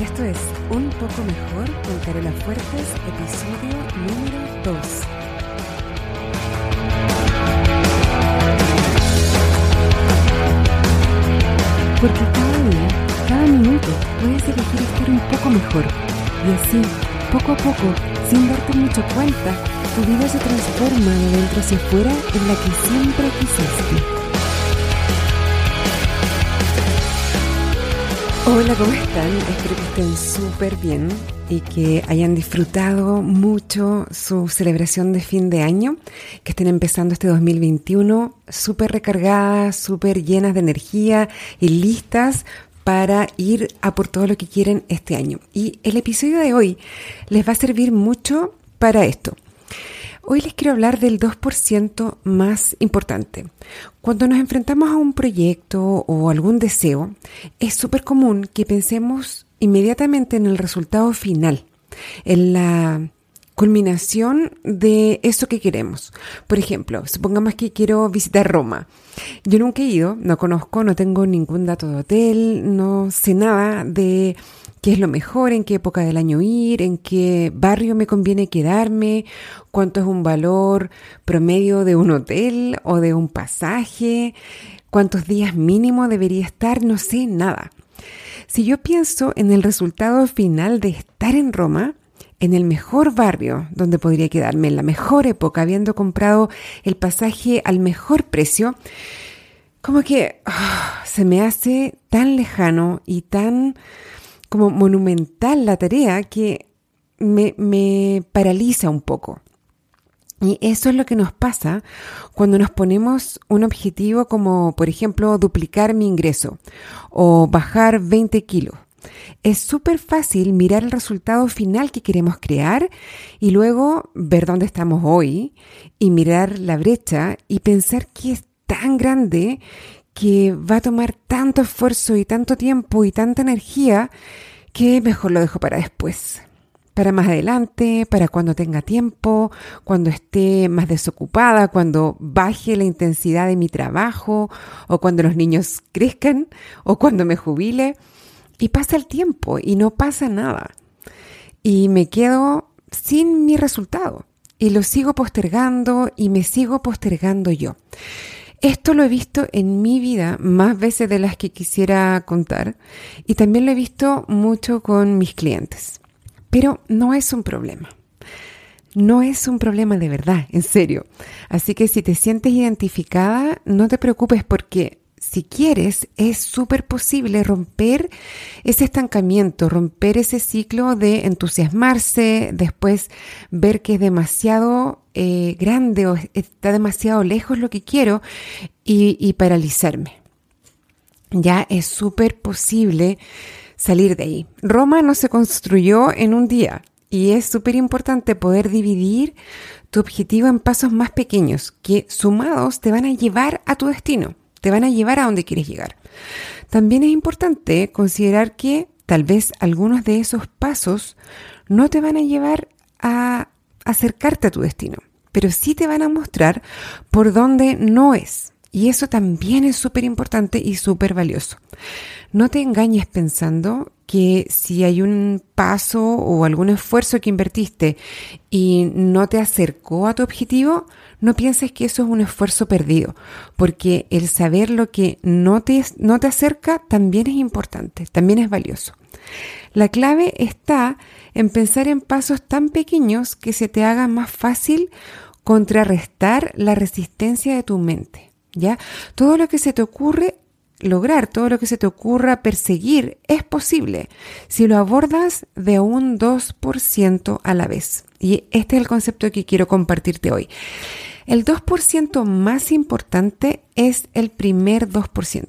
Esto es Un poco mejor con Carola Fuertes, episodio número 2. Porque cada día, cada minuto, puedes elegir estar un poco mejor. Y así, poco a poco, sin darte mucho cuenta, tu vida se transforma de dentro hacia afuera en la que siempre quisiste. Hola, ¿cómo están? Espero que estén súper bien y que hayan disfrutado mucho su celebración de fin de año, que estén empezando este 2021 súper recargadas, súper llenas de energía y listas para ir a por todo lo que quieren este año. Y el episodio de hoy les va a servir mucho para esto. Hoy les quiero hablar del 2% más importante. Cuando nos enfrentamos a un proyecto o algún deseo, es súper común que pensemos inmediatamente en el resultado final, en la culminación de eso que queremos. Por ejemplo, supongamos que quiero visitar Roma. Yo nunca he ido, no conozco, no tengo ningún dato de hotel, no sé nada de qué es lo mejor, en qué época del año ir, en qué barrio me conviene quedarme, cuánto es un valor promedio de un hotel o de un pasaje, cuántos días mínimo debería estar, no sé nada. Si yo pienso en el resultado final de estar en Roma, en el mejor barrio donde podría quedarme, en la mejor época, habiendo comprado el pasaje al mejor precio, como que ah, se me hace tan lejano y tan como monumental la tarea que me, me paraliza un poco. Y eso es lo que nos pasa cuando nos ponemos un objetivo como, por ejemplo, duplicar mi ingreso o bajar 20 kilos. Es súper fácil mirar el resultado final que queremos crear y luego ver dónde estamos hoy y mirar la brecha y pensar que es tan grande que va a tomar tanto esfuerzo y tanto tiempo y tanta energía que mejor lo dejo para después. Para más adelante, para cuando tenga tiempo, cuando esté más desocupada, cuando baje la intensidad de mi trabajo, o cuando los niños crezcan, o cuando me jubile. Y pasa el tiempo y no pasa nada. Y me quedo sin mi resultado. Y lo sigo postergando y me sigo postergando yo. Esto lo he visto en mi vida más veces de las que quisiera contar y también lo he visto mucho con mis clientes. Pero no es un problema. No es un problema de verdad, en serio. Así que si te sientes identificada, no te preocupes porque si quieres, es súper posible romper ese estancamiento, romper ese ciclo de entusiasmarse, después ver que es demasiado eh, grande o está demasiado lejos lo que quiero y, y paralizarme. Ya es súper posible salir de ahí. Roma no se construyó en un día y es súper importante poder dividir tu objetivo en pasos más pequeños que sumados te van a llevar a tu destino te van a llevar a donde quieres llegar. También es importante considerar que tal vez algunos de esos pasos no te van a llevar a acercarte a tu destino, pero sí te van a mostrar por dónde no es. Y eso también es súper importante y súper valioso. No te engañes pensando que si hay un paso o algún esfuerzo que invertiste y no te acercó a tu objetivo, no pienses que eso es un esfuerzo perdido, porque el saber lo que no te, no te acerca también es importante, también es valioso. La clave está en pensar en pasos tan pequeños que se te haga más fácil contrarrestar la resistencia de tu mente. ¿Ya? Todo lo que se te ocurre lograr, todo lo que se te ocurra perseguir, es posible si lo abordas de un 2% a la vez. Y este es el concepto que quiero compartirte hoy. El 2% más importante es el primer 2%.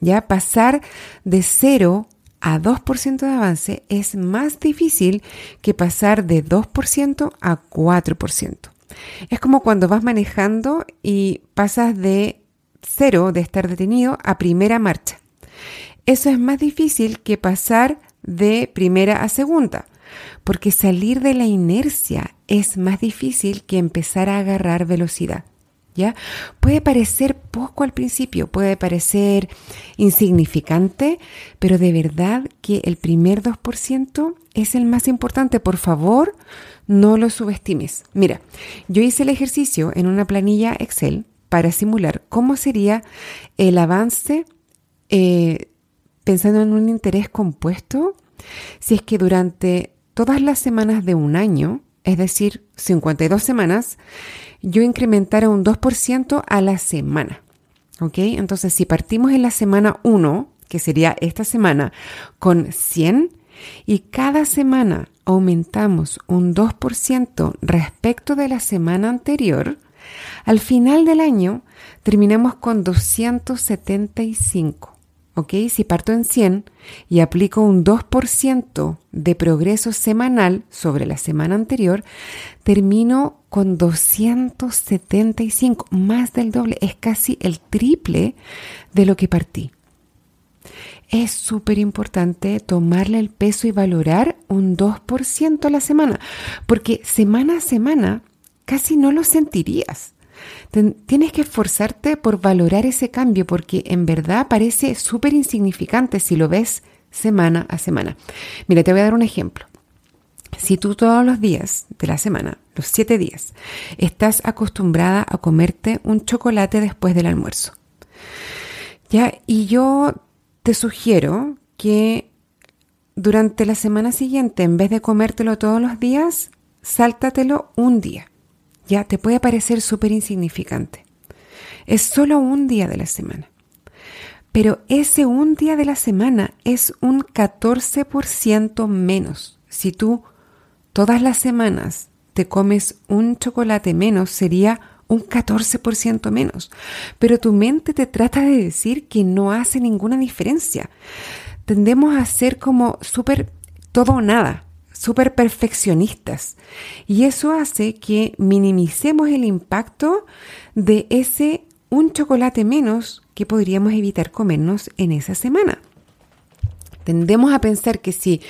Ya pasar de 0 a 2% de avance es más difícil que pasar de 2% a 4%. Es como cuando vas manejando y pasas de 0 de estar detenido a primera marcha. Eso es más difícil que pasar de primera a segunda porque salir de la inercia es más difícil que empezar a agarrar velocidad. ¿Ya? Puede parecer poco al principio, puede parecer insignificante, pero de verdad que el primer 2% es el más importante. Por favor, no lo subestimes. Mira, yo hice el ejercicio en una planilla Excel para simular cómo sería el avance eh, pensando en un interés compuesto si es que durante todas las semanas de un año, es decir, 52 semanas, yo incrementara un 2% a la semana. ¿Ok? Entonces, si partimos en la semana 1, que sería esta semana, con 100, y cada semana aumentamos un 2% respecto de la semana anterior, al final del año terminamos con 275. ¿ok? Si parto en 100 y aplico un 2% de progreso semanal sobre la semana anterior, termino con 275, más del doble, es casi el triple de lo que partí. Es súper importante tomarle el peso y valorar un 2% a la semana, porque semana a semana casi no lo sentirías tienes que esforzarte por valorar ese cambio porque en verdad parece súper insignificante si lo ves semana a semana. Mira, te voy a dar un ejemplo. Si tú todos los días de la semana, los siete días, estás acostumbrada a comerte un chocolate después del almuerzo, ya, y yo te sugiero que durante la semana siguiente, en vez de comértelo todos los días, sáltatelo un día ya te puede parecer súper insignificante. Es solo un día de la semana. Pero ese un día de la semana es un 14% menos. Si tú todas las semanas te comes un chocolate menos, sería un 14% menos. Pero tu mente te trata de decir que no hace ninguna diferencia. Tendemos a ser como súper todo o nada súper perfeccionistas. Y eso hace que minimicemos el impacto de ese un chocolate menos que podríamos evitar comernos en esa semana. Tendemos a pensar que si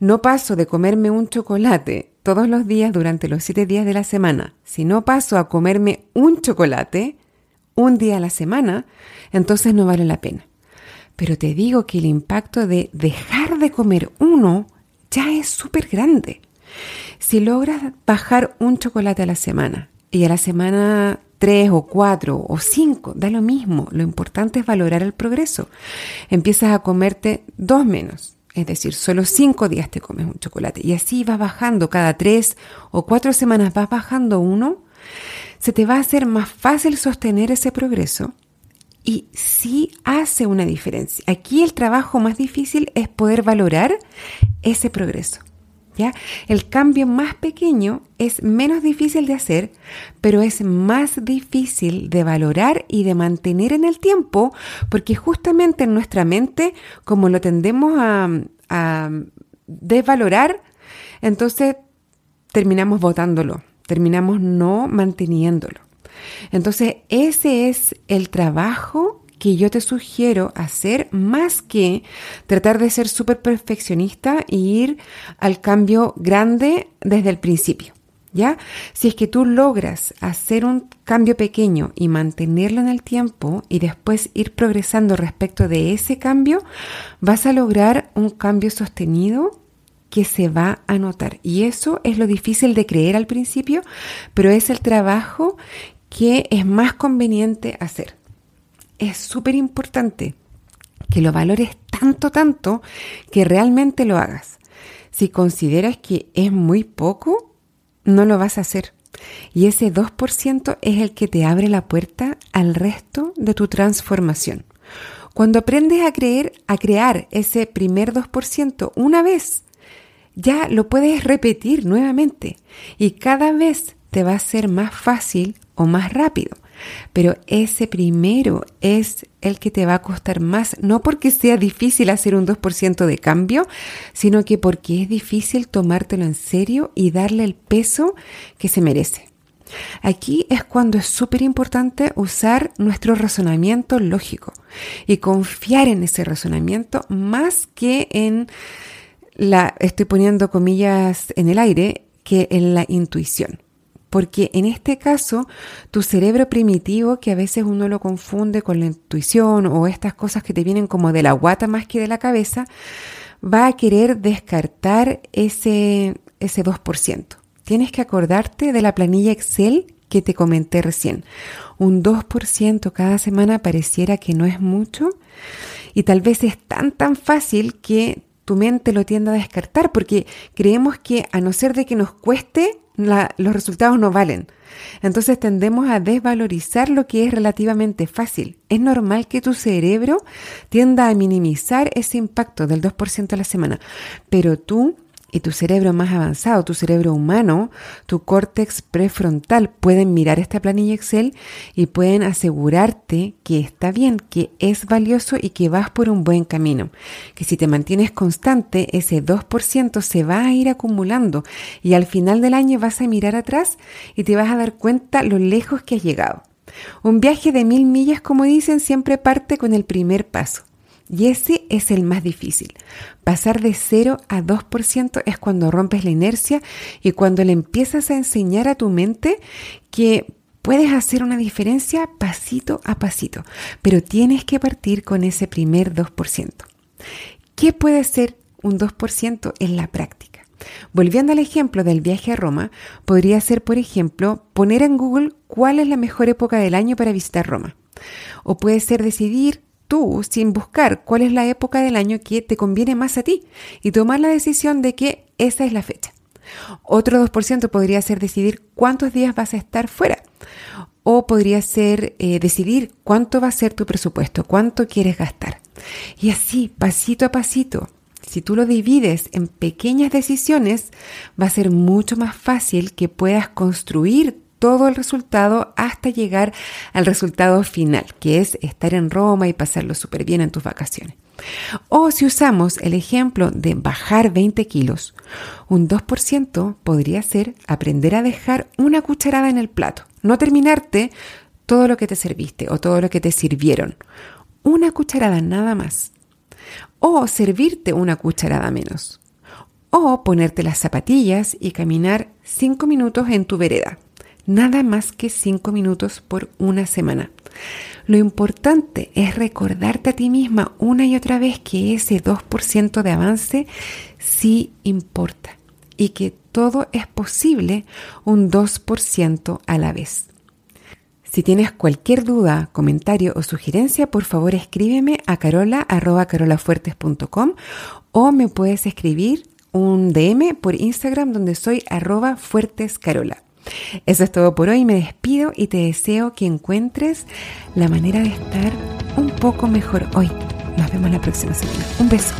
no paso de comerme un chocolate todos los días durante los siete días de la semana, si no paso a comerme un chocolate un día a la semana, entonces no vale la pena. Pero te digo que el impacto de dejar de comer uno ya es súper grande. Si logras bajar un chocolate a la semana y a la semana tres o cuatro o cinco, da lo mismo. Lo importante es valorar el progreso. Empiezas a comerte dos menos. Es decir, solo cinco días te comes un chocolate y así vas bajando cada tres o cuatro semanas vas bajando uno, se te va a hacer más fácil sostener ese progreso y sí hace una diferencia. Aquí el trabajo más difícil es poder valorar ese progreso. ¿Ya? El cambio más pequeño es menos difícil de hacer, pero es más difícil de valorar y de mantener en el tiempo, porque justamente en nuestra mente, como lo tendemos a, a desvalorar, entonces terminamos votándolo, terminamos no manteniéndolo. Entonces, ese es el trabajo que yo te sugiero hacer más que tratar de ser súper perfeccionista e ir al cambio grande desde el principio. ¿Ya? Si es que tú logras hacer un cambio pequeño y mantenerlo en el tiempo y después ir progresando respecto de ese cambio, vas a lograr un cambio sostenido que se va a notar. Y eso es lo difícil de creer al principio, pero es el trabajo que es más conveniente hacer. Es súper importante que lo valores tanto, tanto, que realmente lo hagas. Si consideras que es muy poco, no lo vas a hacer. Y ese 2% es el que te abre la puerta al resto de tu transformación. Cuando aprendes a creer, a crear ese primer 2% una vez, ya lo puedes repetir nuevamente y cada vez te va a ser más fácil o más rápido. Pero ese primero es el que te va a costar más, no porque sea difícil hacer un 2% de cambio, sino que porque es difícil tomártelo en serio y darle el peso que se merece. Aquí es cuando es súper importante usar nuestro razonamiento lógico y confiar en ese razonamiento más que en la, estoy poniendo comillas en el aire, que en la intuición. Porque en este caso tu cerebro primitivo, que a veces uno lo confunde con la intuición o estas cosas que te vienen como de la guata más que de la cabeza, va a querer descartar ese, ese 2%. Tienes que acordarte de la planilla Excel que te comenté recién. Un 2% cada semana pareciera que no es mucho y tal vez es tan tan fácil que tu mente lo tienda a descartar porque creemos que a no ser de que nos cueste, los resultados no valen. Entonces tendemos a desvalorizar lo que es relativamente fácil. Es normal que tu cerebro tienda a minimizar ese impacto del 2% a la semana, pero tú y tu cerebro más avanzado, tu cerebro humano, tu córtex prefrontal pueden mirar esta planilla Excel y pueden asegurarte que está bien, que es valioso y que vas por un buen camino. Que si te mantienes constante, ese 2% se va a ir acumulando y al final del año vas a mirar atrás y te vas a dar cuenta lo lejos que has llegado. Un viaje de mil millas, como dicen, siempre parte con el primer paso. Y ese es el más difícil. Pasar de 0 a 2% es cuando rompes la inercia y cuando le empiezas a enseñar a tu mente que puedes hacer una diferencia pasito a pasito, pero tienes que partir con ese primer 2%. ¿Qué puede ser un 2% en la práctica? Volviendo al ejemplo del viaje a Roma, podría ser, por ejemplo, poner en Google cuál es la mejor época del año para visitar Roma. O puede ser decidir sin buscar cuál es la época del año que te conviene más a ti y tomar la decisión de que esa es la fecha. Otro 2% podría ser decidir cuántos días vas a estar fuera. O podría ser eh, decidir cuánto va a ser tu presupuesto, cuánto quieres gastar. Y así, pasito a pasito, si tú lo divides en pequeñas decisiones, va a ser mucho más fácil que puedas construir todo el resultado hasta llegar al resultado final, que es estar en Roma y pasarlo súper bien en tus vacaciones. O si usamos el ejemplo de bajar 20 kilos, un 2% podría ser aprender a dejar una cucharada en el plato, no terminarte todo lo que te serviste o todo lo que te sirvieron. Una cucharada nada más. O servirte una cucharada menos. O ponerte las zapatillas y caminar 5 minutos en tu vereda nada más que cinco minutos por una semana. Lo importante es recordarte a ti misma una y otra vez que ese 2% de avance sí importa y que todo es posible un 2% a la vez. Si tienes cualquier duda, comentario o sugerencia, por favor escríbeme a carola.carolafuertes.com o me puedes escribir un DM por Instagram donde soy arroba fuertescarola. Eso es todo por hoy. Me despido y te deseo que encuentres la manera de estar un poco mejor hoy. Nos vemos la próxima semana. Un beso.